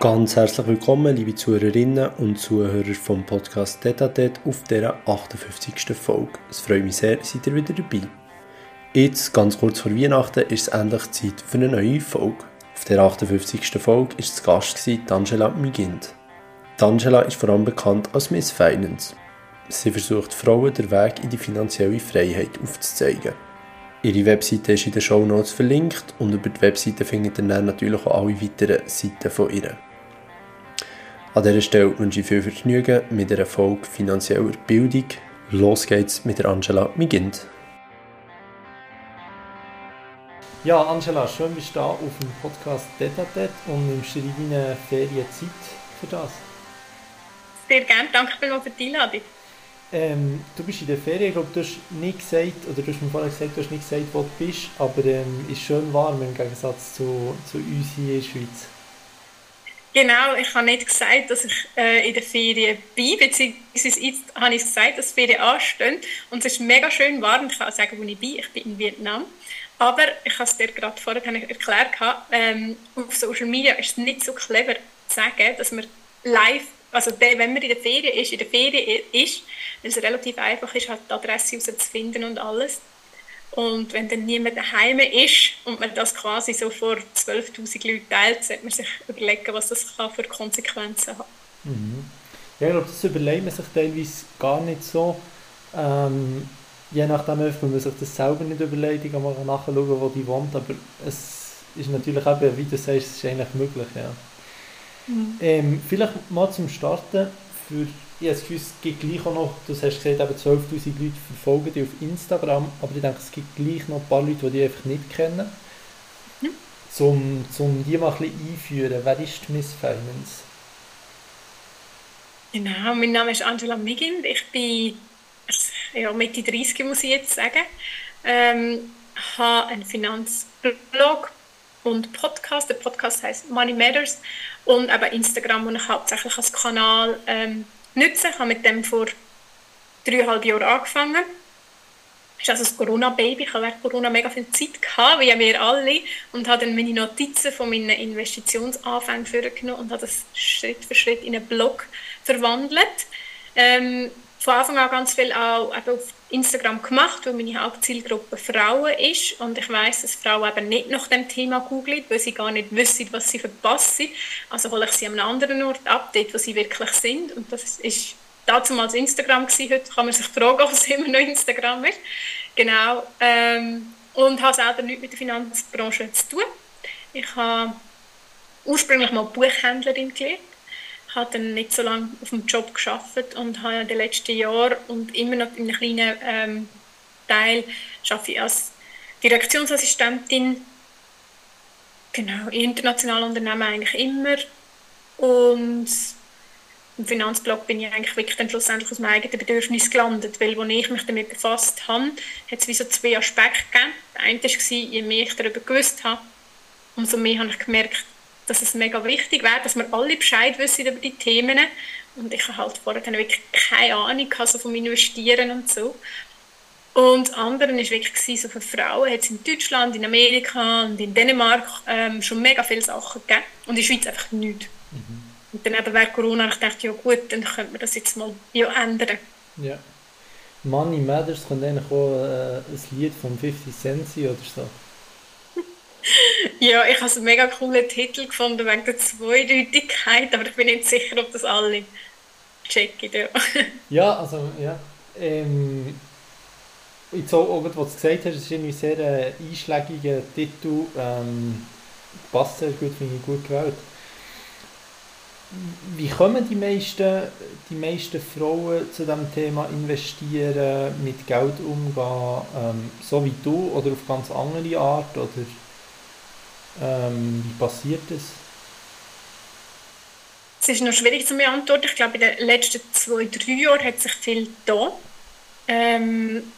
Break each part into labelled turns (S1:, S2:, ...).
S1: Ganz herzlich willkommen, liebe Zuhörerinnen und Zuhörer vom Podcast Detatet auf dieser 58. Folge. Es freut mich sehr, seid ihr wieder dabei. Jetzt, ganz kurz vor Weihnachten, ist es endlich Zeit für eine neue Folge. Auf der 58. Folge war zu Gast Angela Migind. Angela ist vor allem bekannt als Miss Finance. Sie versucht Frauen den Weg in die finanzielle Freiheit aufzuzeigen. Ihre Webseite ist in den Show Notes verlinkt und über die Webseite findet ihr dann natürlich auch alle weiteren Seiten von ihr. An dieser Stelle wünsche ich viel Vergnügen mit der Folge finanzieller Bildung. Los geht's mit der Angela Migind. Ja, Angela, schön bist du da auf dem Podcast Detatet und nimmst dir deine Ferienzeit für das.
S2: Sehr gerne, danke vielmals für die Einladung.
S1: Ähm, du bist in der Ferien, ich glaube, du hast nicht gesagt, oder du hast mir vorher gesagt, du hast nicht gesagt, wo du bist, aber ähm, ist schön warm im Gegensatz zu, zu uns hier in der Schweiz.
S2: Genau, ich habe nicht gesagt, dass ich äh, in der Ferien bin, beziehungsweise jetzt habe ich gesagt, dass die Ferien anstehen und es ist mega schön warm. Ich kann auch sagen, wo ich bin. Ich bin in Vietnam. Aber ich habe es dir gerade vorher erklärt, ähm, auf Social Media ist es nicht so clever zu sagen, dass man live, also wenn man in der Ferien ist, in der Ferien ist, weil es relativ einfach ist, halt die Adresse herauszufinden und alles. Und wenn dann niemand daheim ist und man das quasi so vor 12.000 Leuten teilt, sollte man sich überlegen, was das kann für Konsequenzen hat.
S1: Mhm. Ja, ich glaube, das überlegt man sich teilweise gar nicht so. Ähm, je nachdem, wenn man sich das selber nicht überlegt, kann man nachschauen, wo die wohnt. Aber es ist natürlich eben, wie du sagst, es ist eigentlich möglich. Ja. Mhm. Ähm, vielleicht mal zum Starten für ich habe das Gefühl, es gibt gleich auch noch, du hast gesagt, eben 12'000 Leute verfolgen dich auf Instagram, aber ich denke, es gibt gleich noch ein paar Leute, die dich einfach nicht kennen. Mhm. Zum, zum die mal ein bisschen einführen, wer ist die Miss Finance?
S2: Genau, mein Name ist Angela Migind, ich bin ja, Mitte 30, muss ich jetzt sagen. Ähm, habe einen Finanzblog und Podcast. Der Podcast heißt Money Matters und aber Instagram, wo ich hauptsächlich als Kanal ähm, nutze. Ich habe mit dem vor dreieinhalb Jahren angefangen. Das ist also das Corona-Baby. Ich hatte während Corona mega viel Zeit, gehabt, wie wir alle, und habe dann meine Notizen von meinen Investitionsanfängen vorgenommen und habe das Schritt für Schritt in einen Blog verwandelt. Ähm, von Anfang an ganz viel auch auf Instagram gemacht, weil meine Hauptzielgruppe Frauen ist und ich weiß, dass Frauen eben nicht nach dem Thema googeln, weil sie gar nicht wissen, was sie verpassen. Also hole ich sie an einem anderen Ort ab, dort, wo sie wirklich sind und das ist damals Instagram gewesen, heute kann man sich fragen, ob es immer noch Instagram ist. Genau. Ähm, und habe selber nichts mit der Finanzbranche zu tun. Ich habe ursprünglich mal Buchhändlerin gelernt habe dann nicht so lange auf dem Job geschafft und habe in den letzten Jahren und immer noch in einem kleinen ähm, Teil arbeite ich als Direktionsassistentin genau in internationalen Unternehmen eigentlich immer und im Finanzblock bin ich eigentlich wirklich dann schlussendlich aus meinem eigenen Bedürfnis gelandet, weil als ich mich damit befasst habe, hat es wie so zwei Aspekte gegeben. Der eine war, je mehr ich darüber gewusst habe, umso mehr habe ich gemerkt, dass es mega wichtig wäre, dass wir alle Bescheid wissen über die Themen. Und ich habe halt vorher dann wirklich keine Ahnung also vom Investieren und so. Und anderen war wirklich so für Frauen hat es in Deutschland, in Amerika und in Dänemark ähm, schon mega viele Sachen gegeben und in der Schweiz einfach nichts. Mhm. Und dann eben während Corona ich dachte ja gut, dann könnte man das jetzt mal ja, ändern.
S1: Ja. Money Matters könnte eigentlich auch äh, ein Lied von 50 Cent sein oder so.
S2: Ja, ich habe einen mega coolen Titel gefunden wegen der Zweideutigkeit, aber ich bin nicht sicher, ob das alle checken. Ja,
S1: ja also ja. Ähm, jetzt auch, auch, was du gesagt hast, ist irgendwie sehr äh, einschlägiger Titel. Ähm, passt sehr gut, finde ich gut gewählt. Wie kommen die meisten, die meisten Frauen zu dem Thema investieren, mit Geld umgehen, ähm, so wie du oder auf ganz andere Art? Oder ähm, wie passiert das?
S2: Es ist noch schwierig zu beantworten. Ich glaube, in den letzten zwei, drei Jahren hat sich viel da. Ähm,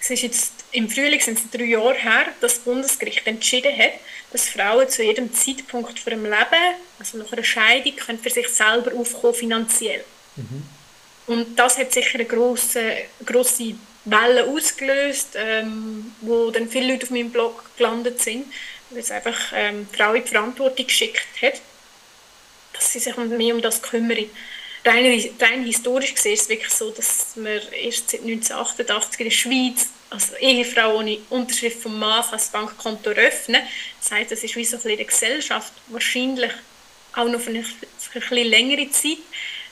S2: es ist jetzt im Frühling sind es drei Jahre her, dass das Bundesgericht entschieden hat, dass Frauen zu jedem Zeitpunkt für ihrem Leben, also nach einer Scheidung, können für sich selber aufkommen finanziell. Mhm. Und das hat sicher eine grosse, grosse Welle ausgelöst, ähm, wo dann viele Leute auf meinem Blog gelandet sind weil es einfach ähm, die Frau in die Verantwortung geschickt hat. dass sie sich mehr um das kümmern. Rein, rein historisch gesehen ist es wirklich so, dass wir erst seit 1988 in der Schweiz als Ehefrau ohne Unterschrift vom Mann ein Bankkonto eröffnen. Das heißt, das ist wie so ein in der Gesellschaft wahrscheinlich auch noch für eine, für eine längere Zeit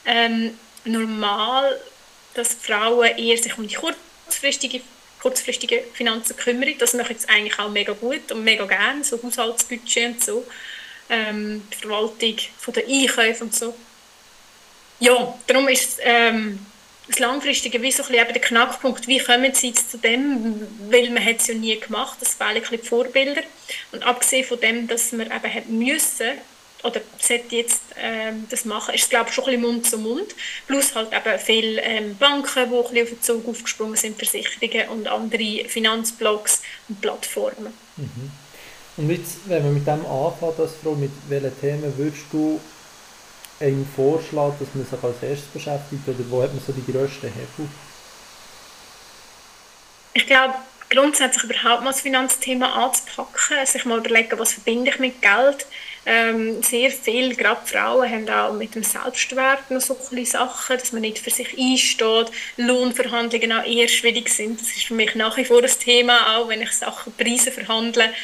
S2: ähm, normal, dass Frauen eher sich um die kurzfristige kurzfristige Finanzen kümmern. Das mache ich jetzt eigentlich auch mega gut und mega gerne, so Haushaltsbudget und so, ähm, die Verwaltung von der Einkäufe und so. Ja, darum ist ähm, das Langfristige wie so ein bisschen der Knackpunkt, wie kommen sie jetzt zu dem, weil man hat es ja nie gemacht, das fehlen ein bisschen die Vorbilder. Und abgesehen von dem, dass man eben hat müssen, oder sollte jetzt ähm, das machen, ist es glaube ich schon ein bisschen Mund zu Mund. Plus halt eben viele ähm, Banken, die ein bisschen auf den Zug aufgesprungen sind, Versicherungen und andere Finanzblogs und Plattformen.
S3: Mhm. Und jetzt, wenn wir mit dem anfangen, das Frau, mit welchen Themen würdest du einen Vorschlag, dass man sich als erstes beschäftigt oder wo hat man so die grössten Hebel?
S2: Ich glaube, grundsätzlich überhaupt mal das Finanzthema anzupacken, sich mal überlegen, was verbinde ich mit Geld. Ähm, sehr viele, gerade Frauen, haben auch mit dem Selbstwert noch so ein Sachen, dass man nicht für sich einsteht. Lohnverhandlungen auch eher schwierig sind. Das ist für mich nach wie vor das Thema, auch wenn ich Sachen, Preise verhandle,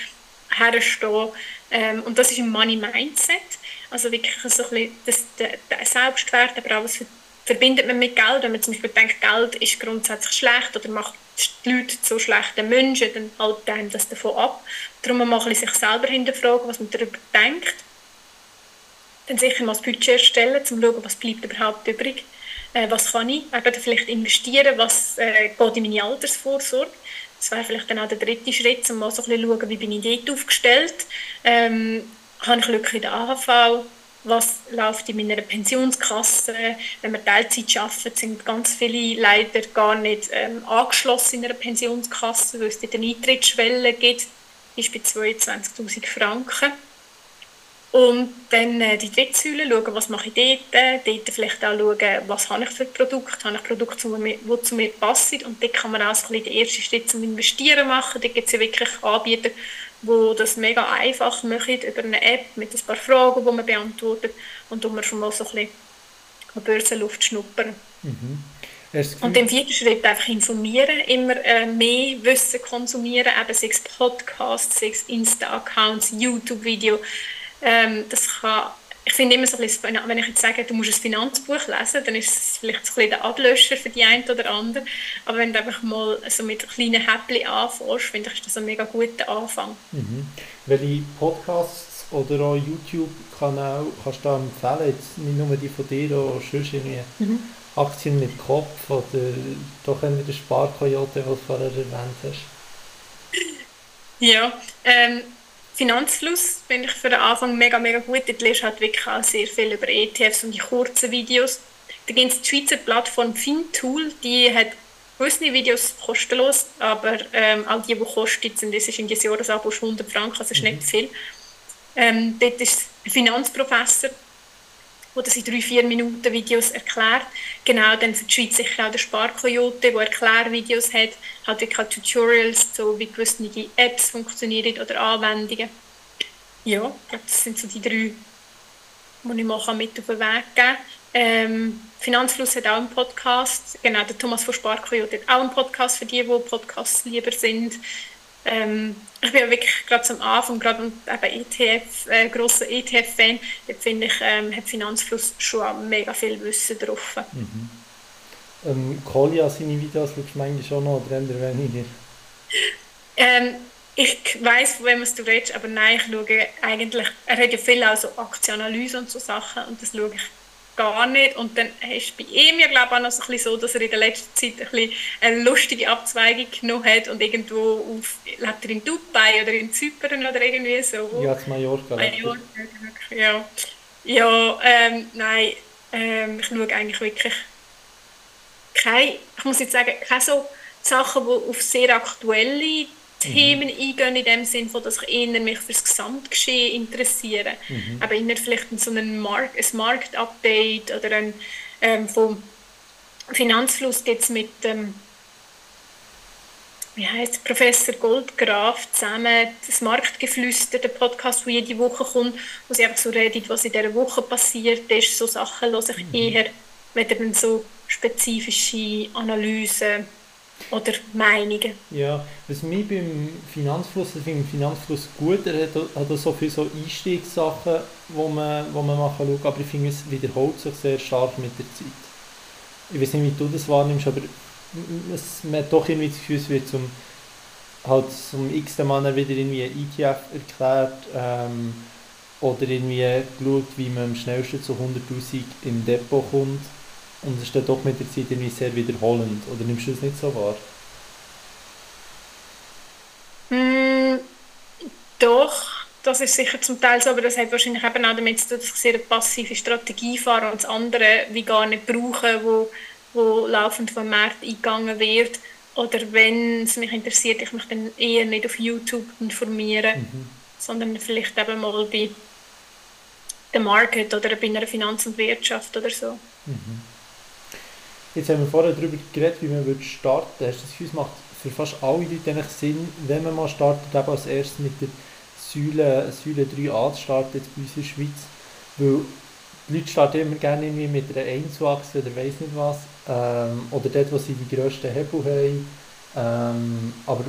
S2: herstehe. Ähm, und das ist ein Money Mindset. Also wirklich so ein bisschen das, der, der Selbstwert, aber auch was verbindet man mit Geld. Wenn man zum Beispiel denkt, Geld ist grundsätzlich schlecht oder macht die Leute zu schlechten Menschen, dann hält einem das davon ab. Darum mal sich selber hinterfragen, was man darüber denkt. Dann sicher mal das Budget erstellen, um zu schauen, was bleibt überhaupt übrig. Äh, was kann ich? Eben vielleicht investieren, was äh, geht in meine Altersvorsorge. Das wäre vielleicht dann auch der dritte Schritt, um mal so ein bisschen schauen, wie bin ich dort aufgestellt. Ähm, habe ich Glück in der AHV? Was läuft in meiner Pensionskasse. Wenn wir Teilzeit arbeiten, sind ganz viele leider gar nicht ähm, angeschlossen in einer Pensionskasse, weil es dort eine Eintrittsschwelle gibt, ist bei 22'000 Franken. Und dann äh, die dritte Säule, schauen, was mache ich dort, dort vielleicht auch schauen, was habe ich für Produkte, habe ich Produkte, die zu mir passen und dort kann man auch so ein bisschen den ersten Schritt zum Investieren machen. Dort gibt es ja wirklich Anbieter, wo das mega einfach machen über eine App mit ein paar Fragen, die man beantwortet und wo man schon mal so ein bisschen an Börsenluft schnuppern. Mhm. Und im vierten Schritt einfach informieren, immer äh, mehr Wissen konsumieren, eben sei es Podcasts, sei es Insta-Accounts, YouTube-Video. Ähm, das kann ich finde immer so ein bisschen, wenn ich jetzt sage, du musst ein Finanzbuch lesen, dann ist es vielleicht so ein bisschen der Ablöscher für die einen oder andere. Aber wenn du einfach mal so mit kleinen Häppchen anfängst, finde ich, ist das ein mega guter Anfang.
S3: Mhm. Welche Podcasts oder auch YouTube-Kanäle kannst du da empfehlen? Jetzt nicht nur die von dir, auch sonst irgendwie mhm. Aktien mit Kopf oder doch der Sparkoyote, den du vorher erwähnt hast?
S2: Ja, ähm, Finanzfluss finde ich für den Anfang mega, mega gut. Dort lernst du halt wirklich auch sehr viel über ETFs und die kurzen Videos. Da gibt es die Schweizer Plattform Fintool, die hat gewisse Videos kostenlos, aber ähm, auch die, die kosten, sind, das ist in diesem Jahresabo 100 Franken, also ist nicht mhm. viel. Ähm, dort ist ein Finanzprofessor, der das in drei, vier Minuten Videos erklärt. Genau, dann für die Schweiz sicher auch der Sparkoyote, der Erklärvideos hat, hat wirklich auch Tutorials, so wie gewisse Apps funktionieren oder Anwendungen. Ja, das sind so die drei, die ich mal mit auf den Weg geben. Ähm, Finanzfluss hat auch einen Podcast. Genau, der Thomas von Sparkoyote hat auch einen Podcast für die, die Podcasts lieber sind. Ähm, ich bin ja wirklich gerade zum Anfang, gerade eben ETF, äh, grosser ETF-Fan, da finde ich, ähm, hat Finanzfluss schon mega viel Wissen drauf. Mhm.
S3: Ähm, Kolja, seine Videos schaust du manchmal schon noch oder eher weniger?
S2: Ähm, ich weiss, von wem du redest, aber nein, ich schaue eigentlich, er hat ja viel auch so Aktienanalyse und so Sachen und das schaue ich gar nicht. Und dann du bei ihm ja, glaube ich, auch noch so, ein bisschen so, dass er in der letzten Zeit ein bisschen eine lustige Abzweigung genommen hat und irgendwo auf, lebt er in Dubai oder in Zypern oder irgendwie so.
S3: Ja, zu Mallorca.
S2: Mallorca, ja. Ja, ähm, nein, ähm, ich schaue eigentlich wirklich keine, ich muss jetzt sagen, keine so Sachen, die auf sehr aktuelle Themen mhm. eingehen, in dem Sinne, dass ich eher mich für das Gesamtgeschehen interessiere. Mhm. Aber eher vielleicht so ein, Markt, ein Marktupdate oder ein ähm, vom Finanzfluss jetzt mit ähm, wie heißt Professor Goldgraf zusammen das Marktgeflüster, der Podcast, der jede Woche kommt, wo sie einfach so redet, was in dieser Woche passiert ist. So Sachen höre ich mhm. eher, wenn dann so spezifische Analysen oder Meinungen.
S3: Ja, was mich beim Finanzfluss, ich finde Finanzfluss gut, er hat, hat so viele so Einstiegssachen, wo man, wo man machen kann, aber ich finde, es wiederholt sich sehr stark mit der Zeit. Ich weiß nicht, wie du das wahrnimmst, aber es, man hat doch irgendwie das Gefühl, es wird zum, halt zum x Mal wieder irgendwie ETF erklärt ähm, oder irgendwie geschaut, wie man am schnellsten zu 100'000 im Depot kommt und es ist dann doch mit der Zeit irgendwie sehr wiederholend. Oder nimmst du das nicht so wahr?
S2: Mm, doch, das ist sicher zum Teil so, aber das hat wahrscheinlich eben auch damit zu tun, dass ich sehr eine passive Strategie fahre und das andere wie gar nicht brauche, wo, wo laufend vom Markt eingegangen wird. Oder wenn es mich interessiert, ich mich dann eher nicht auf YouTube informieren, mhm. sondern vielleicht eben mal bei dem Market oder bei einer Finanz- und Wirtschaft oder so. Mhm.
S3: Jetzt haben wir vorher darüber geredet, wie man starten würde. Das Gefühl, macht für fast alle Leute Sinn, wenn man mal startet, eben als erstes mit der Säule, Säule 3a zu starten, jetzt bei uns in der Schweiz. Weil die Leute starten immer gerne irgendwie mit einer Einzelachse oder weiss nicht was. Ähm, oder dort, wo sie die grössten Hebel haben. Ähm, aber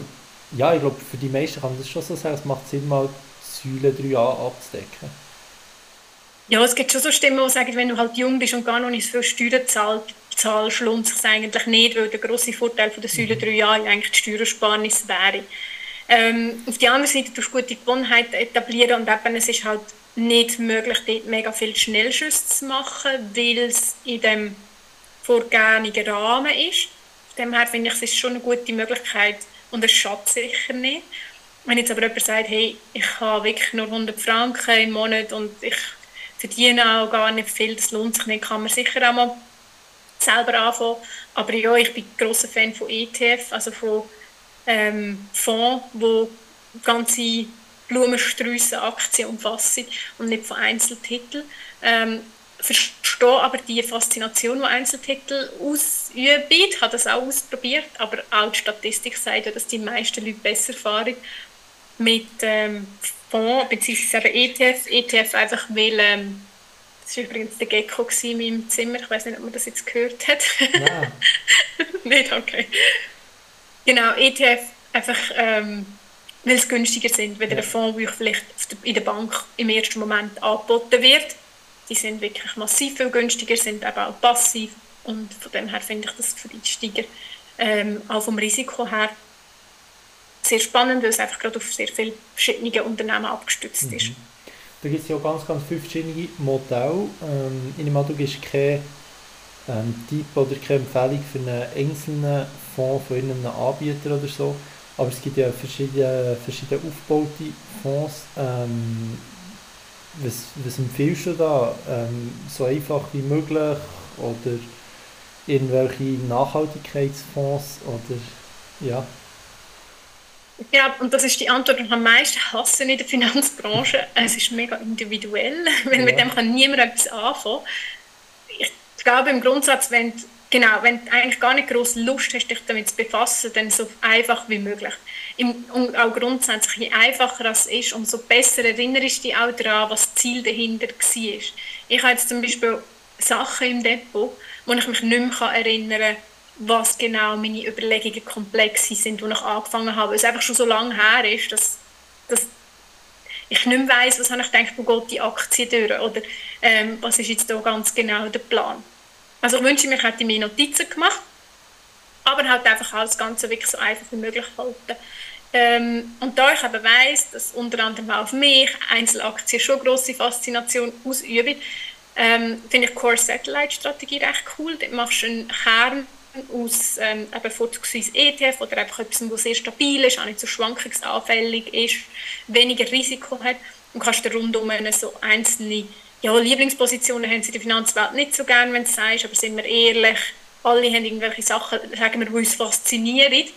S3: ja, ich glaube, für die meisten kann man das schon so sagen, es macht Sinn, mal Säule 3a abzudecken.
S2: Ja, es gibt schon so Stimmen, die sagen, wenn du halt jung bist und gar noch nicht so viel Steuern zahlst, zahlst, lohnt es sich eigentlich nicht, weil der grosse Vorteil von der Säule 3 mhm. Jahre eigentlich die Steuersparnis wäre. Ähm, auf der anderen Seite tust du gute Gewohnheiten etablieren und eben, es ist halt nicht möglich, dort mega viel Schnellschüsse zu machen, weil es in dem vorgegebenen Rahmen ist. Von dem her finde ich, es ist schon eine gute Möglichkeit und es schadet sicher nicht. Wenn jetzt aber jemand sagt, hey, ich habe wirklich nur 100 Franken im Monat und ich verdiene auch gar nicht viel, das lohnt sich nicht, kann man sicher auch mal selber anfangen. Aber ja, ich bin großer Fan von ETF, also von ähm, Fonds, wo ganze Blumensträuße Aktien umfassen und nicht von Einzeltiteln. Ähm, verstehe aber die Faszination, die Einzeltitel ausüben. Ich habe das auch ausprobiert, aber auch die Statistik sagt, dass die meisten Leute besser fahren mit ähm, Fonds bzw. ETF. ETF einfach, weil ähm, das war übrigens der Gecko in meinem Zimmer. Ich weiß nicht, ob man das jetzt gehört hat. Nicht, okay. Genau, ETF einfach, ähm, weil es günstiger sind, wenn ja. der Fonds, der vielleicht in der Bank im ersten Moment angeboten wird. Die sind wirklich massiv viel günstiger, sind aber auch passiv. Und von dem her finde ich das für die Einsteiger ähm, auch vom Risiko her sehr spannend, weil es einfach gerade auf sehr viele verschiedene Unternehmen abgestützt mhm. ist.
S3: Da gibt es ja auch ganz, ganz viele verschiedene Modelle. Ähm, in dem du gibst keinen ähm, Tipp oder keine Empfehlung für einen einzelnen Fonds von einem Anbieter oder so. Aber es gibt ja verschiedene, verschiedene aufgebaute Fonds. Ähm, was, was empfiehlst du da? Ähm, so einfach wie möglich oder irgendwelche Nachhaltigkeitsfonds oder ja?
S2: Ja, und das ist die Antwort, die ich am meisten hasse in der Finanzbranche. Es ist mega individuell, weil ja. mit dem kann niemand etwas anfangen. Ich glaube im Grundsatz, wenn du, genau, wenn du eigentlich gar nicht groß Lust hast, dich damit zu befassen, dann so einfach wie möglich. und auch grundsätzlich, je einfacher es ist, umso besser erinnerst du dich auch daran, was das Ziel dahinter war. Ich habe jetzt zum Beispiel Sachen im Depot, wo ich mich nicht mehr erinnern kann, was genau meine Überlegungen komplex sind, die ich angefangen habe. Weil es einfach schon so lange her ist, dass, dass ich nicht mehr weiss, was habe ich gedacht, wo geht die Aktie durch oder ähm, was ist jetzt da ganz genau der Plan. Also ich wünsche mir, ich hätte mir Notizen gemacht, aber halt einfach alles Ganze wirklich so einfach wie möglich halten. Ähm, und da ich eben weiss, dass unter anderem auch auf mich Einzelaktien schon grosse Faszination ausüben, ähm, finde ich Core Satellite Strategie recht cool. Dort machst du einen Kern aus ähm, eben vorzugsweise ETF oder einfach etwas, das sehr stabil ist, auch nicht so schwankungsanfällig ist, weniger Risiko hat und kannst du rundum so einzelne ja, Lieblingspositionen haben sie in der Finanzwelt nicht so gern, wenn du sagst, aber sind wir ehrlich, alle haben irgendwelche Sachen, sagen wir, die uns faszinieren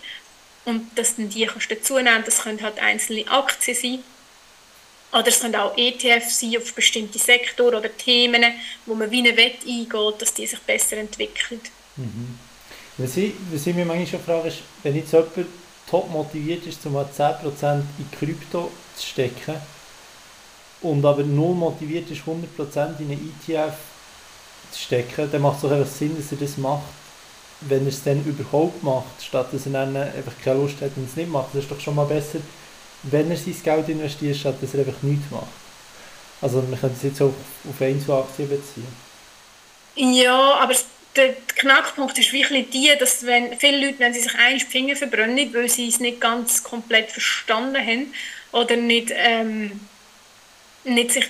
S2: und dass dann die kannst du dazu nehmen, das können halt einzelne Aktien sein oder es können auch ETFs sein auf bestimmte Sektoren oder Themen, wo man wie eine Wette eingeht, dass die sich besser entwickeln.
S3: Mhm. Was ich, was ich mich manchmal schon frage, ist, wenn jetzt jemand top motiviert ist, um 10% in Krypto zu stecken und aber null motiviert ist, 100% in einen ETF zu stecken, dann macht es doch einfach Sinn, dass er das macht, wenn er es dann überhaupt macht, statt dass er dann einfach keine Lust hat und es nicht macht. Das ist doch schon mal besser, wenn er sein Geld investiert, statt dass er einfach nichts macht. Also man könnte es jetzt auch auf Einzelaktien beziehen.
S2: Ja, aber der Knackpunkt ist wirklich die, dass wenn viele Leute, wenn sie sich einen Finger verbrennen, weil sie es nicht ganz komplett verstanden haben oder nicht, ähm, nicht sich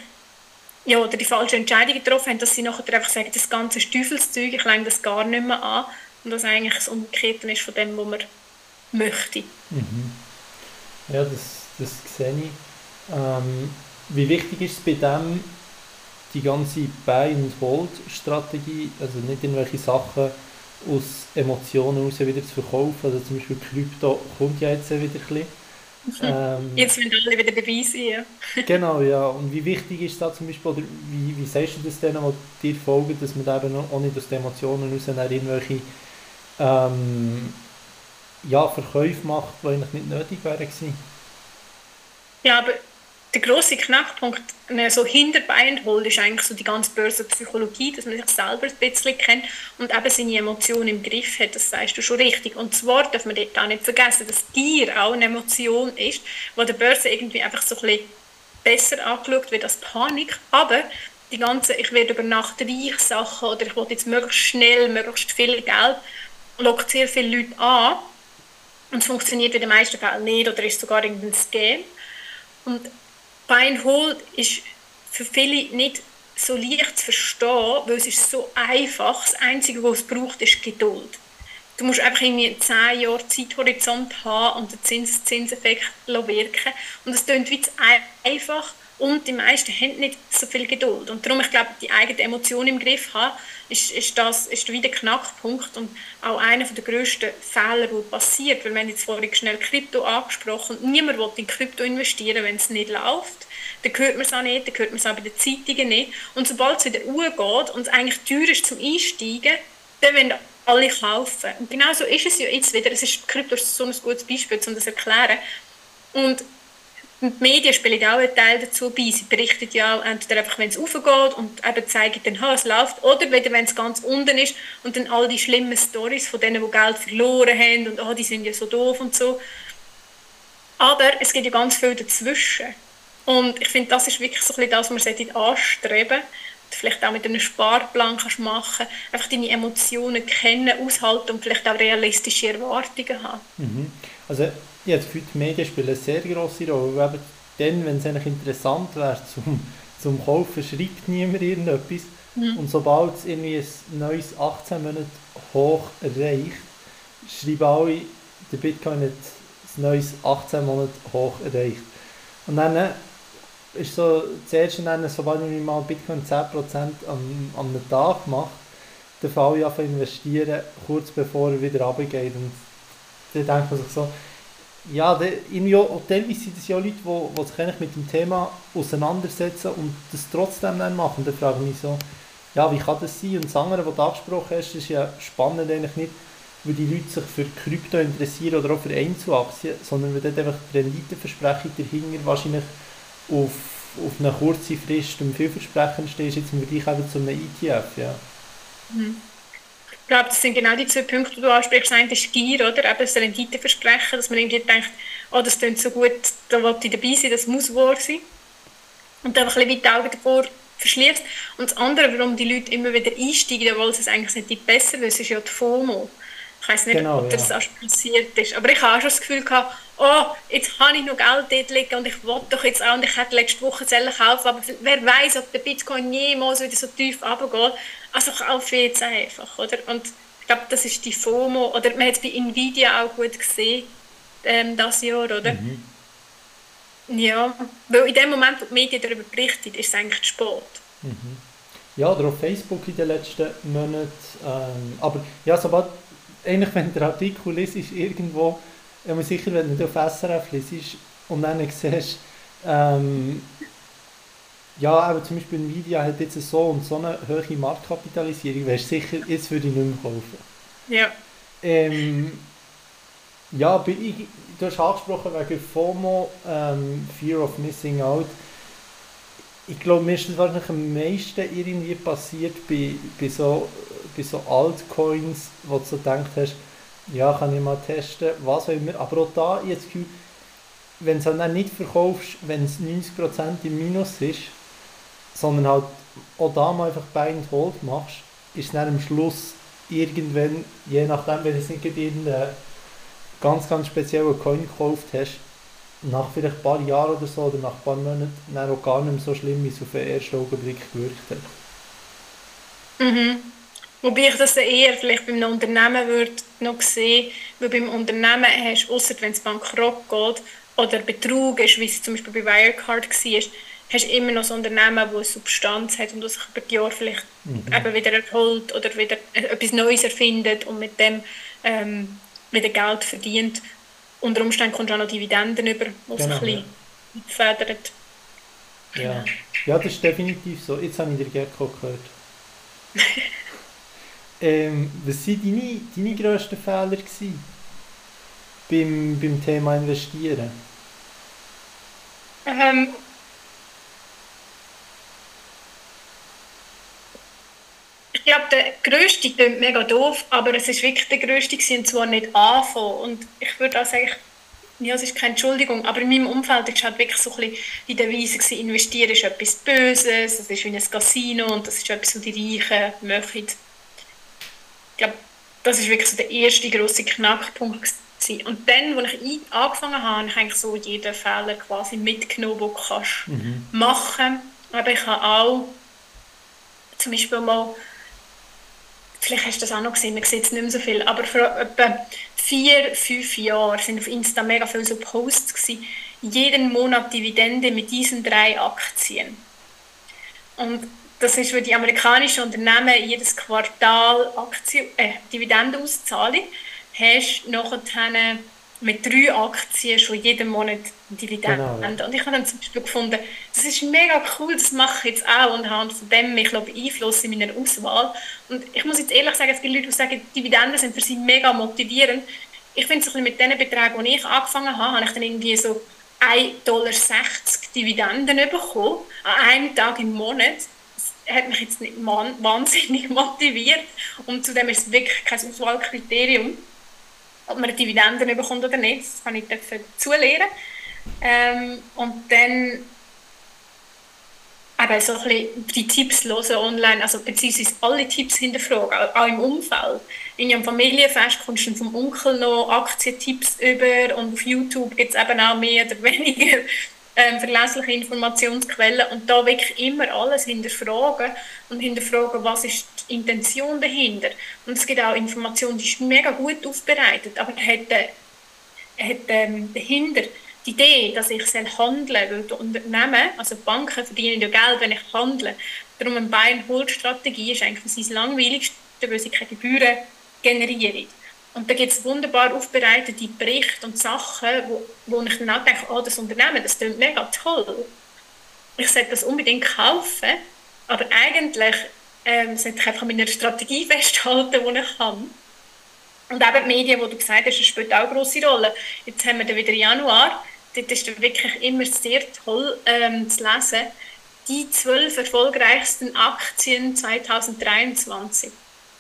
S2: ja, oder die falsche Entscheidung getroffen haben, dass sie nachher einfach sagen, das ganze Teufelszeug, ich lege das gar nicht mehr an und das eigentlich das Umgekehrte ist von dem, was man möchte.
S3: Mhm. Ja, das, das sehe ich. Ähm, wie wichtig ist es bei dem, die ganze Buy-and-Hold-Strategie, also nicht irgendwelche Sachen aus Emotionen heraus wieder zu verkaufen, also zum Beispiel Krypto kommt ja jetzt wieder ein bisschen.
S2: Ähm, jetzt sind alle wieder dabei sein,
S3: ja. genau, ja. Und wie wichtig ist da zum Beispiel, oder wie, wie sagst du das denen, die dir folgen, dass man eben auch nicht aus den Emotionen heraus irgendwelche ähm, ja, Verkäufe macht, die eigentlich nicht nötig wären gewesen?
S2: Ja, aber der große Knackpunkt so hinter Bein holt, ist eigentlich so die ganze Börsenpsychologie, dass man sich selber ein bisschen kennt und eben seine Emotionen im Griff hat. Das sagst du schon richtig. Und zwar darf man dort auch nicht vergessen, dass Gier auch eine Emotion ist, wo der Börse irgendwie einfach so ein bisschen besser angeschaut wird als Panik. Aber die ganze, ich werde über Nacht reich Sachen oder ich will jetzt möglichst schnell, möglichst viel Geld, lockt sehr viele Leute an. Und es funktioniert in den meisten Fällen nicht oder ist sogar irgendein Scam. Und Buy and Hold ist für viele nicht so leicht zu verstehen, weil es ist so einfach. Das Einzige, was es braucht, ist Geduld. Du musst einfach irgendwie 10 Jahre Zeithorizont haben und den Zins Zinseffekt wirken. Und es klingt wie einfach und die meisten haben nicht so viel Geduld. Und darum, ich glaube, die eigene Emotion im Griff haben, ist, ist, das, ist wieder Knackpunkt und auch einer der grössten Fehler, die passiert. Weil wir haben jetzt vorhin schnell Krypto angesprochen niemand will in Krypto investieren, wenn es nicht läuft. Dann hört man es auch nicht, dann hört man es auch bei den Zeitungen nicht. Und sobald es wieder geht und es eigentlich teuer ist zum Einsteigen, dann wollen alle kaufen. Und genau so ist es ja jetzt wieder. Es ist, Krypto ist so ein gutes Beispiel, um das zu erklären. Und die Medien spielen auch einen Teil dazu bei. Sie berichten ja auch entweder einfach, wenn es aufgeht und eben zeigen dann, ha, es läuft, oder wieder, wenn es ganz unten ist und dann all die schlimmen Stories von denen, die Geld verloren haben und oh, die sind ja so doof und so. Aber es gibt ja ganz viel dazwischen. Und ich finde, das ist wirklich so ein das, was man anstreben sollte. Vielleicht auch mit einem Sparplan kannst machen einfach deine Emotionen kennen, aushalten und vielleicht auch realistische Erwartungen haben.
S3: Mhm. Also ich habe das Gefühl, die Medien spielen eine sehr grosse Rolle. Eben dann, wenn es eigentlich interessant wäre zum, zum Kaufen, schreibt niemand irgendetwas. Mhm. Und sobald es irgendwie ein neues 18 Monate hoch erreicht, schreiben alle, der Bitcoin hat ein neues 18 Monate hoch erreicht. Und dann äh, ist so das erste dann, sobald ich mal Bitcoin 10% an, an einem Tag macht, dann fange ich an zu investieren, kurz bevor er wieder runtergeht. Und dann denkt man sich so, ja, der, teilweise sind es ja Leute, die, die sich eigentlich mit dem Thema auseinandersetzen und das trotzdem dann machen. Da frage ich mich so, ja, wie kann das sein? Und das andere, was du angesprochen hast, ist ja spannend eigentlich nicht, weil die Leute sich für Krypto interessieren oder auch für Einzelaktien, sondern weil dort einfach die Renditeversprechung dahinter wahrscheinlich auf, auf eine kurze Frist und vielversprechend ist, jetzt im Vergleich eben zu einem ETF, ja.
S2: Mhm. Ich glaube, das sind genau die zwei Punkte, die du ansprichst. Das eine ist Gier, oder? Eben das Renditeversprechen, dass man irgendwie denkt, oh, das klingt so gut, da wollte ich dabei sein, das muss wahr sein. Und einfach ein bisschen die Augen davor verschließt. Und das andere, warum die Leute immer wieder einsteigen, obwohl sie es eigentlich nicht besser wissen, ist ja die FOMO. Ich weiß nicht, genau, ob das ja. passiert ist. Aber ich habe auch schon das Gefühl gehabt, oh, jetzt habe ich noch Geld dort liegen und ich wollte doch jetzt auch und ich hätte letzte Woche Zellen kaufen, aber wer weiß, ob der Bitcoin jemals wieder so tief runtergeht. Also kaufe ich jetzt einfach, oder? Und ich glaube, das ist die FOMO, oder man hat es bei Nvidia auch gut gesehen, ähm, das Jahr, oder? Mhm. Ja, weil in dem Moment, wo die Medien darüber berichten, ist es eigentlich zu spät.
S3: Mhm. Ja, oder auf Facebook in den letzten Monaten. Ähm, aber ja, sobald, eigentlich wenn der Artikel liest, ist irgendwo, ich bin sicher, wenn du auf SRF liest und dann siehst, ähm, ja, aber zum Beispiel Nvidia hat jetzt so und so eine hohe Marktkapitalisierung, wärst sicher, jetzt würde ich nicht mehr kaufen.
S2: Ja.
S3: Ähm, Ja, ich, du hast angesprochen wegen FOMO, ähm, Fear of Missing Out. Ich glaube, mir ist das wahrscheinlich am meisten irgendwie passiert bei, bei, so, bei so Altcoins, wo du so gedacht hast, ja, kann ich mal testen, was auch immer. Aber auch da, Gefühl, wenn du es dann nicht verkaufst, wenn es 90% im Minus ist, sondern halt auch da mal einfach Buy and Hold machst, ist dann am Schluss irgendwann, je nachdem, wenn du es nicht in ganz, ganz speziellen Coin gekauft hast, nach vielleicht ein paar Jahren oder so, oder nach ein paar Monaten, dann auch gar nicht mehr so schlimm, wie es auf den ersten Augenblick gewirkt hat.
S2: Mhm. Wobei ich das eher vielleicht beim Unternehmen würde noch sehen, weil beim Unternehmen hast, außer wenn es bankrott geht oder Betrug ist, wie es zum Beispiel bei Wirecard war, hast du immer noch so Unternehmen, das eine Substanz hat und das sich über die Jahre vielleicht mhm. eben wieder erholt oder wieder etwas Neues erfindet und mit dem ähm, wieder Geld verdient. Unter Umständen kommst du auch noch Dividenden über, die genau, sich ein bisschen ja. fördert.
S3: Ja. ja, das ist definitiv so. Jetzt habe ich den Gecko gehört. ähm, was waren deine, deine grössten Fehler gewesen beim, beim Thema Investieren?
S2: Ähm, glaube, der grösste klingt mega doof, aber es ist wirklich der grösste und zwar nicht anfangen. Und ich würde auch sagen, ja, es ist keine Entschuldigung, aber in meinem Umfeld war halt wirklich so ein bisschen die Devise, investieren ist etwas Böses, es ist wie ein Casino und das ist etwas, was die Reichen machen. Ich glaube, das ist wirklich so der erste grosse Knackpunkt gewesen. Und dann, als ich angefangen habe, habe ich eigentlich so jeden Fehler quasi mitgenommen, den du kannst mhm. machen kannst. Aber ich habe auch zum Beispiel mal vielleicht hast du das auch noch gesehen, man sieht es nicht mehr so viel, aber vor etwa vier, fünf Jahren sind auf Insta mega viele so Posts gewesen, jeden Monat Dividende mit diesen drei Aktien. Und das ist für die amerikanischen Unternehmen jedes Quartal Aktien, äh, Dividende auszahlen, hast nachher mit drei Aktien schon jeden Monat Dividenden. Genau, ja. Und ich habe dann zum Beispiel gefunden, das ist mega cool, das mache ich jetzt auch und habe von dem mich beeinflussen in meiner Auswahl. Und ich muss jetzt ehrlich sagen, es gibt Leute, die sagen, Dividenden sind für sie mega motivierend. Ich finde es mit den Beträgen, die ich angefangen habe, habe ich dann irgendwie so 1,60 Dollar Dividenden bekommen, an einem Tag im Monat. Hat mich jetzt nicht wahnsinnig motiviert und zudem ist es wirklich kein Auswahlkriterium ob man Dividenden bekommt oder nicht. Das kann ich dazu lernen. Ähm, und dann eben so ein bisschen die Tipps hören online, also beziehungsweise alle Tipps hinterfragen, auch im Umfeld. In einem Familienfest kommst du vom Onkel noch Aktientipps über und auf YouTube gibt es eben auch mehr oder weniger ähm, verlässliche Informationsquellen und da wirklich immer alles hinterfragen und hinterfragen, was ist die Intention dahinter. Und es gibt auch Informationen, die ist mega gut aufbereitet, aber hat, äh, hat ähm, dahinter die Idee, dass ich handle, weil die Unternehmen, also die Banken verdienen ja Geld, wenn ich handle. Darum eine Buy-and-Hold-Strategie ist eigentlich das Langweiligste, weil sie keine Gebühren generieren. Und da gibt es wunderbar aufbereitete Berichte und Sachen, wo, wo ich dann auch denke, oh, das Unternehmen, das klingt mega toll. Ich sollte das unbedingt kaufen, aber eigentlich ähm, sollte ich einfach an meiner Strategie festhalten, die ich habe. Und eben die Medien, die du gesagt hast, spielt auch eine grosse Rolle. Jetzt haben wir dann wieder Januar, dort ist wirklich immer sehr toll ähm, zu lesen, die zwölf erfolgreichsten Aktien 2023.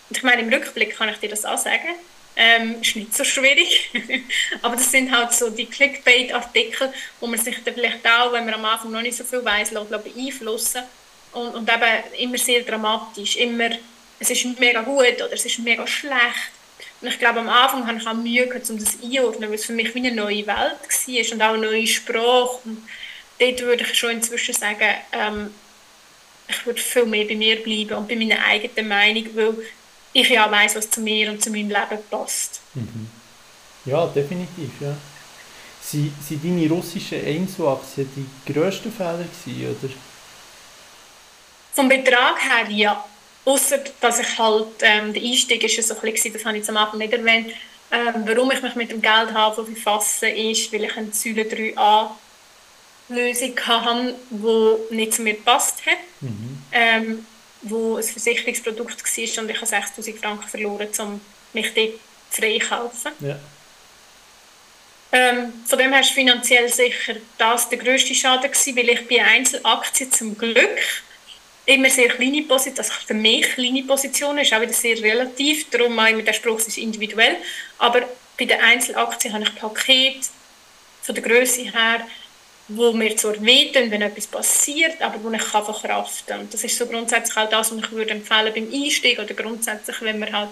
S2: Und ich meine, im Rückblick kann ich dir das auch sagen, ähm, ist nicht so schwierig. Aber das sind halt so die Clickbait-Artikel, wo man sich dann vielleicht auch, wenn man am Anfang noch nicht so viel weiß, beeinflussen und, und eben immer sehr dramatisch, immer es ist mega gut oder es ist mega schlecht. Und ich glaube, am Anfang hatte ich auch Mühe, gehabt, um das einzuordnen, weil es für mich wie eine neue Welt war und auch eine neue Sprache. Und dort würde ich schon inzwischen sagen, ähm, ich würde viel mehr bei mir bleiben und bei meiner eigenen Meinung, weil ich ja weiß, was zu mir und zu meinem Leben passt.
S3: Mhm. Ja, definitiv, ja. Sind, sind deine russischen Einzelaktien die grössten Fehler gewesen, oder?
S2: Vom Betrag her, ja. Außer dass ich halt, ähm, der Einstieg ist ja so ein bisschen, das habe ich am Anfang nicht erwähnt, ähm, warum ich mich mit dem Geldhafen befasse, ist, weil ich eine Säule 3a Lösung hatte, die nicht zu mir gepasst hat. Mhm. Ähm, wo ein Versicherungsprodukt war und ich habe 6000 Franken verloren, um mich dort freikaufen. Ja. Ähm, von dem her ist finanziell sicher das der grösste Schaden gewesen, weil ich bei Einzelaktien zum Glück immer sehr kleine Positionen, also für mich kleine Positionen, ist auch wieder sehr relativ, darum meine ich, der Spruch ist individuell, aber bei den Einzelaktien habe ich Paket von der Größe her, wo mir zwar wehtun, wenn etwas passiert, aber wo ich kann verkraften kann. Und das ist so grundsätzlich auch das, was ich würde empfehlen beim Einstieg oder grundsätzlich, wenn man halt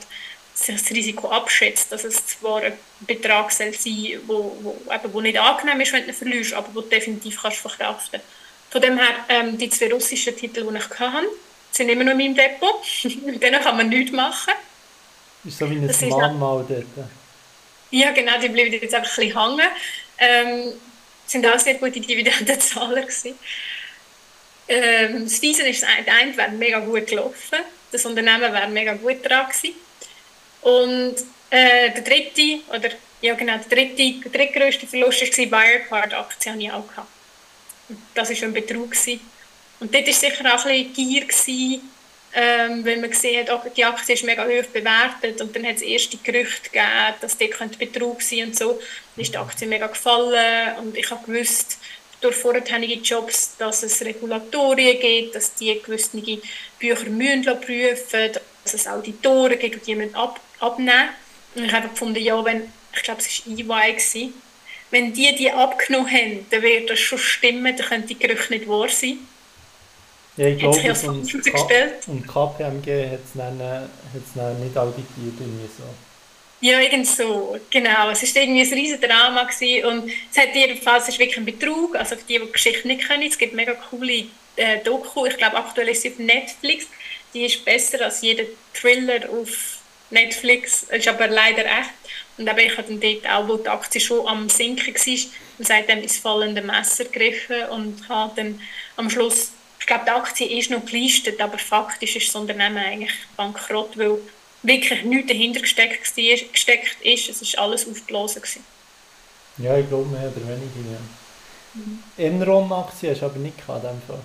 S2: das Risiko abschätzt, dass es zwar ein Betrag soll sein wo, wo, eben, wo nicht angenehm ist, wenn du verlierst, aber wo du definitiv kannst verkraften Von dem her, ähm, die zwei russischen Titel, die ich hatte, sind immer noch in meinem Depot. Mit denen kann man nichts machen.
S3: Ist so wie ein Mahnmal dort.
S2: Ja, genau, die bleiben jetzt einfach ein bisschen hängen. Ähm, sind auch sehr gute Dividendenzahler gewesen. Ähm, das Wiesen ist das eine, wäre mega gut gelaufen. Das Unternehmen wäre mega gut dran gewesen. Und äh, der dritte, oder ja genau, der dritte, der drittgrößte Verlust war die ich auch gehabt. Das war ein Betrug. Gewesen. Und dort war sicher auch ein bisschen Gier, gewesen, ähm, weil man gesehen hat, die Aktie ist mega hoch bewertet und dann hat es erste Gerüchte gegeben, dass die Betrug sein und so. Dann ist die Aktie mega gefallen und ich habe gewusst, durch vorherige Jobs, dass es Regulatorien gibt, dass die gewisse Bücher müssen prüfen dass es Auditoren gibt, die müssen ab abnehmen. Und ich habe gefunden, ja, wenn, ich glaube, es war EY, gewesen, wenn die die abgenommen haben, dann wird das schon stimmen, dann können die Gerüchte nicht wahr sein.
S3: Ja, ich glaube, und, und KPMG hat es dann, dann nicht auditiert, irgendwie so.
S2: Ja, irgend so, genau. Es war irgendwie ein riesiges Drama und es hat jedenfalls, es ist wirklich ein Betrug, also für die, die die Geschichte nicht kennen, es gibt mega coole äh, Doku, ich glaube aktuell ist sie auf Netflix, die ist besser als jeder Thriller auf Netflix, ist aber leider echt. Und eben, ich habe dann dort auch, wo die Aktie schon am Sinken war, und seitdem ins fallende Messer gegriffen und habe dann am Schluss, ich glaube, die Aktie ist noch gelistet, aber faktisch ist das Unternehmen eigentlich bankrott, weil wirklich nichts dahinter gesteckt, war, gesteckt ist. Es war alles aufgeblasen.
S3: Ja, ich glaube mehr oder weniger, ja. Mhm. Enron-Aktie hast du aber nicht gehabt, in Fall.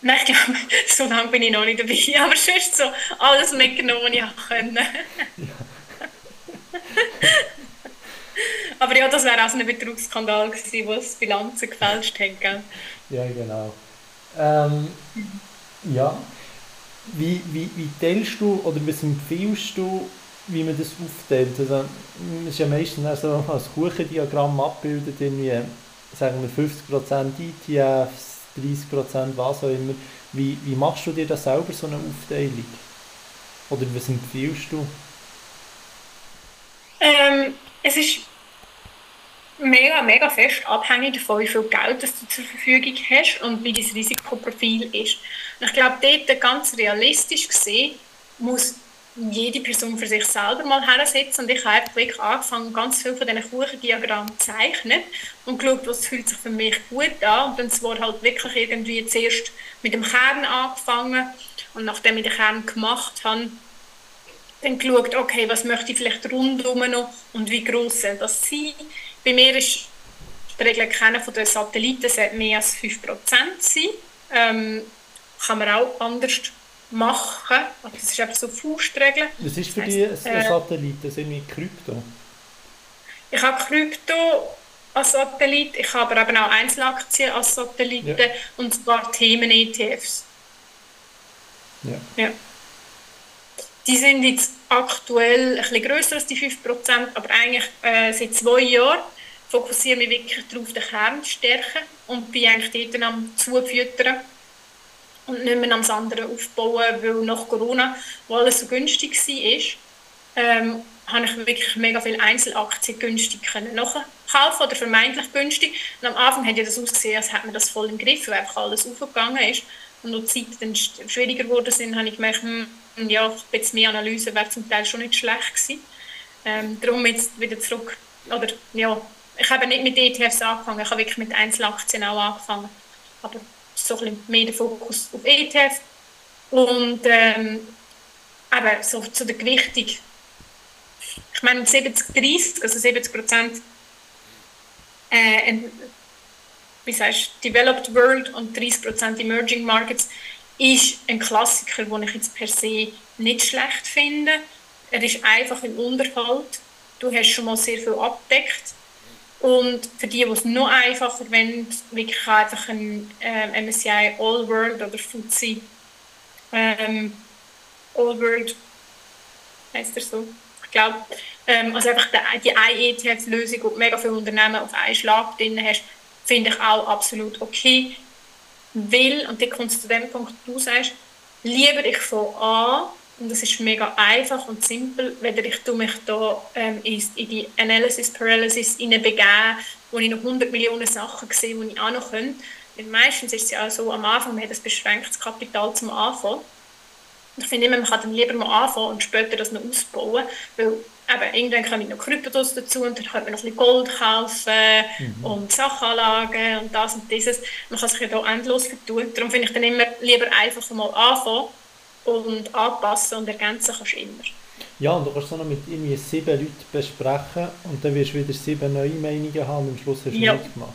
S2: Nein, ich glaube, so lange bin ich noch nicht dabei. Aber sonst so alles mitgenommen, was ich konnte. Aber ja, das wäre auch so ein Betrugsskandal gewesen, wo es Bilanzen gefälscht hat.
S3: Ja, genau. Ähm, ja. Wie, wie, wie teilst du oder was empfiehlst du, wie man das aufteilt? Also, es ist ja meistens auch so als Kuchendiagramm abgebildet, irgendwie, sagen wir 50% ETFs, 30% was auch immer. Wie, wie machst du dir das selber, so eine Aufteilung? Oder was empfiehlst du?
S2: Ähm, es ist mega, mega fest abhängig davon, wie viel Geld das du zur Verfügung hast und wie dein Risikoprofil ist. Und ich glaube, dort ganz realistisch gesehen, muss jede Person für sich selber mal hersetzen. Und ich habe wirklich angefangen, ganz viel von diesen Kuchendiagrammen zu zeichnen und geschaut, was fühlt sich für mich gut an. Und dann zwar halt wirklich irgendwie zuerst mit dem Kern angefangen. Und nachdem ich den Kern gemacht habe, dann geschaut, okay, was möchte ich vielleicht rundherum noch und wie groß soll das sein. Bei mir ist die Regel kennen von den Satelliten sollte mehr als 5% sein. Ähm, kann man auch anders machen. Das ist einfach so Faustregeln.
S3: Was ist für die heisst, äh, Satelliten? Sind wie Krypto?
S2: Ich habe Krypto als Satellit, ich habe aber eben auch Einzelaktien als Satelliten ja. und zwar Themen-ETFs. Ja. ja. Die sind jetzt aktuell ein bisschen grösser als die 5%, aber eigentlich äh, seit zwei Jahren fokussiere ich mich wirklich darauf, den Kern zu stärken und bin eigentlich dort am Zufüttern und nicht mehr am anderen aufbauen, weil nach Corona, wo alles so günstig war, ähm, habe ich wirklich mega viele Einzelaktien günstig können nachkaufen oder vermeintlich günstig. Und am Anfang hat ja das ausgesehen, als hätte man das voll im Griff, weil einfach alles aufgegangen ist. Und die Zeiten dann schwieriger geworden sind, habe ich gemerkt, hm, ja, ein bisschen mehr Analyse wäre zum Teil schon nicht schlecht gewesen. Ähm, darum jetzt wieder zurück, oder ja, ich habe nicht mit ETFs angefangen, ich habe wirklich mit Einzelaktien auch angefangen. Aber so ein bisschen mehr der Fokus auf ETF. Und ähm, eben so zu der Gewichtung. Ich meine, 70-30, also 70 Prozent äh, wie sagst, Developed World und 30 Prozent Emerging Markets ist ein Klassiker, den ich jetzt per se nicht schlecht finde. Er ist einfach im Unterhalt. Du hast schon mal sehr viel abdeckt. Und für die, die es noch einfacher wollen, wirklich einfach ein äh, MSCI All World oder FTSE ähm, All World, heißt er so, ich glaube, ähm, also einfach die, die ETF-Lösung, wo mega viele Unternehmen auf einen Schlag drin hast, finde ich auch absolut okay. Weil, und dann kommt es zu dem Punkt, du sagst, lieber ich von an, und das ist mega einfach und simpel, weder ich mich da ähm, in die Analysis Paralysis begeben, wo ich noch 100 Millionen Sachen sehe, die ich auch noch könnte. Weil meistens ist es ja auch so, am Anfang man hat ein beschränktes Kapital zum Anfang. Ich finde immer, man kann dann lieber mal anfangen und später das noch ausbauen, weil eben, irgendwann kommen noch Kryptos dazu und dann kann man noch ein bisschen Gold kaufen mhm. und Sachanlagen und das und dieses. Man kann sich ja da endlos vertun. Darum finde ich dann immer lieber einfach mal anfangen und anpassen und ergänzen kannst du immer.
S3: Ja, und du kannst es noch mit irgendwie sieben Leuten besprechen und dann wirst du wieder sieben neue Meinungen haben und am Schluss hast du ja. nichts gemacht.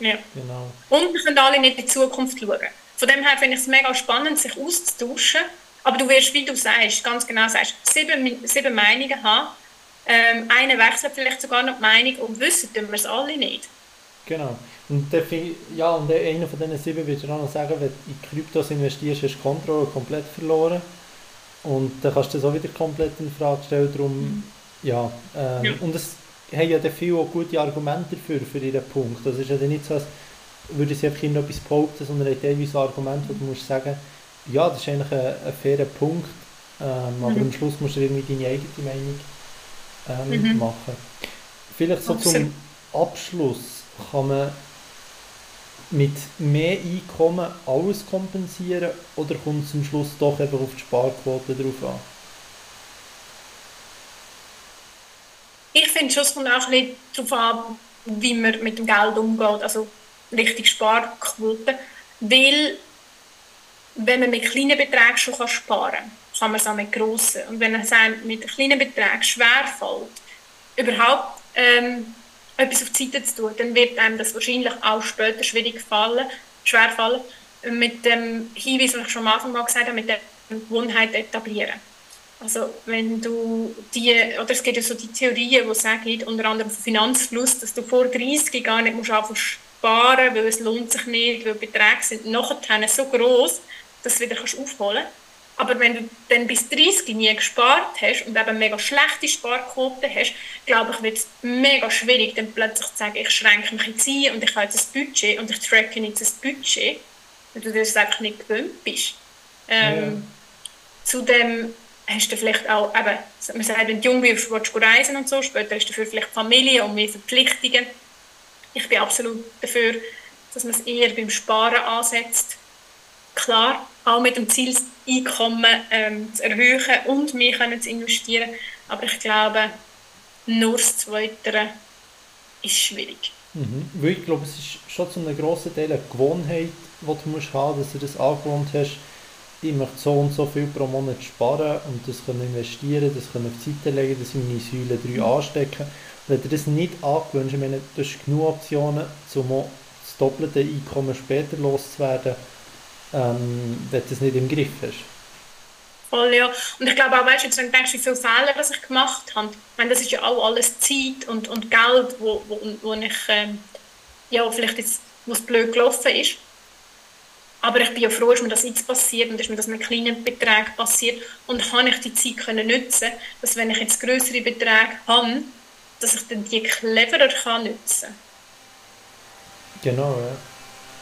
S2: Ja. Genau. Und wir können alle nicht in die Zukunft schauen. Von dem her finde ich es mega spannend, sich auszutauschen. Aber du wirst, wie du sagst, ganz genau sagst, sieben, sieben Meinungen haben. Ähm, eine wechselt vielleicht sogar noch die Meinung und wissen tun wir es alle nicht.
S3: Genau. Und, der, ja, und einer von diesen sieben würde ich auch noch sagen, wenn du in Kryptos investierst, hast du die Kontrolle komplett verloren. Und dann kannst du das auch wieder komplett in Frage stellen. Darum, mhm. ja, ähm, ja. Und es haben ja viele auch gute Argumente dafür, für ihren Punkt. Das ist ja nicht so, als würde sie einfach etwas behaupten, sondern hat teilweise Argumente, wo du musst sagen, ja, das ist eigentlich ein, ein fairer Punkt, ähm, aber mhm. am Schluss musst du irgendwie deine eigene Meinung ähm, mhm. machen. Vielleicht so Absolut. zum Abschluss kann man mit mehr Einkommen alles kompensieren oder kommt es am Schluss doch eben auf die Sparquote drauf an?
S2: Ich finde es kommt auch ein bisschen darauf an, wie man mit dem Geld umgeht, also richtig Sparquote. Weil, wenn man mit kleinen Beträgen schon sparen kann, kann man es auch mit grossen. Und wenn es einem mit kleinen Beträgen schwerfällt, überhaupt ähm, etwas auf die Seite zu tun, dann wird einem das wahrscheinlich auch später schwierig fallen, schwer fallen, mit dem Hinweis, den ich schon am Anfang mal gesagt habe, mit der Gewohnheit etablieren. Also wenn du die, oder es gibt ja so die Theorien, die sagen, unter anderem Finanzfluss, dass du vor 30 gar nicht musst anfangen sparen, weil es lohnt sich nicht, weil Beträge sind nachher so groß, dass du wieder kannst aufholen kannst. Aber wenn du dann bis 30 nie gespart hast und eben mega schlechte Sparquote hast, glaube ich, wird es mega schwierig, dann plötzlich zu sagen, ich schränke mich jetzt ein und ich habe jetzt ein Budget und ich tracke jetzt ein Budget, weil du das einfach nicht gewöhnt bist. Ähm, ja. Zudem hast du vielleicht auch, eben, man sagt, wenn du jung bist, willst du reisen und so, später hast du dafür vielleicht Familie und mehr Verpflichtungen. Ich bin absolut dafür, dass man es eher beim Sparen ansetzt. Klar, auch mit dem Ziel, das Einkommen ähm, zu erhöhen und mehr können zu investieren. Aber ich glaube, nur das Zweite ist schwierig.
S3: Mhm. Ich glaube, es ist schon zu einem grossen Teil eine Gewohnheit, die du musst haben dass du das angewohnt hast, ich möchte so und so viel pro Monat sparen und das können investieren, das können auf die Seite legen, das in meine Säule 3 mhm. anstecken. Wenn du das nicht angewöhnst, ich meine, du hast genug Optionen, um das doppelte Einkommen später loszuwerden, ähm, wenn du das nicht im Griff hast.
S2: Voll, ja. Und ich glaube auch, weißt du, denkst, wie viele Fehler was ich gemacht habe, ich meine, das ist ja auch alles Zeit und, und Geld, wo, wo, wo ich, ähm, ja, vielleicht jetzt, wo es blöd gelaufen ist. Aber ich bin ja froh, dass mir das jetzt passiert und dass mir das mit kleinen Beträgen passiert und habe ich die Zeit können nutzen, dass wenn ich jetzt größere Beträge habe, dass ich dann die cleverer kann nutzen.
S3: Genau,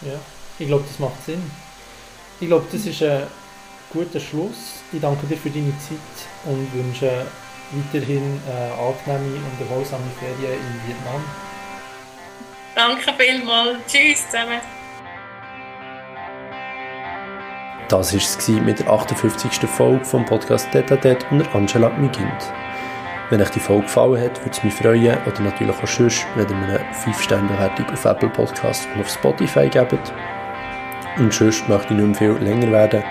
S3: ja. ja. Ich glaube, das macht Sinn. Ich glaube, das ist ein guter Schluss. Ich danke dir für deine Zeit und wünsche weiterhin eine angenehme und erholsame Ferien in Vietnam.
S2: Danke vielmals. Tschüss zusammen.
S1: Das war es mit der 58. Folge vom Podcast Deta Det unter Angela Migind. Wenn euch die Folge gefallen hat, würde es mich freuen, oder natürlich auch sonst, wenn ihr mir eine 5-Sterne-Bewertung auf Apple Podcast und auf Spotify gebt. Und sonst möchte ich nicht mehr viel länger werden.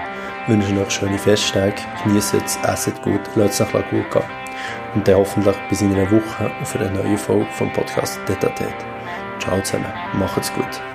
S1: Ich wünsche euch schöne Festtage, genießt es, esset gut, lasst es euch gut gehen. Und dann hoffentlich bis in einer Woche auf eine neue Folge vom Podcast Detatet. Ciao zusammen, macht's gut.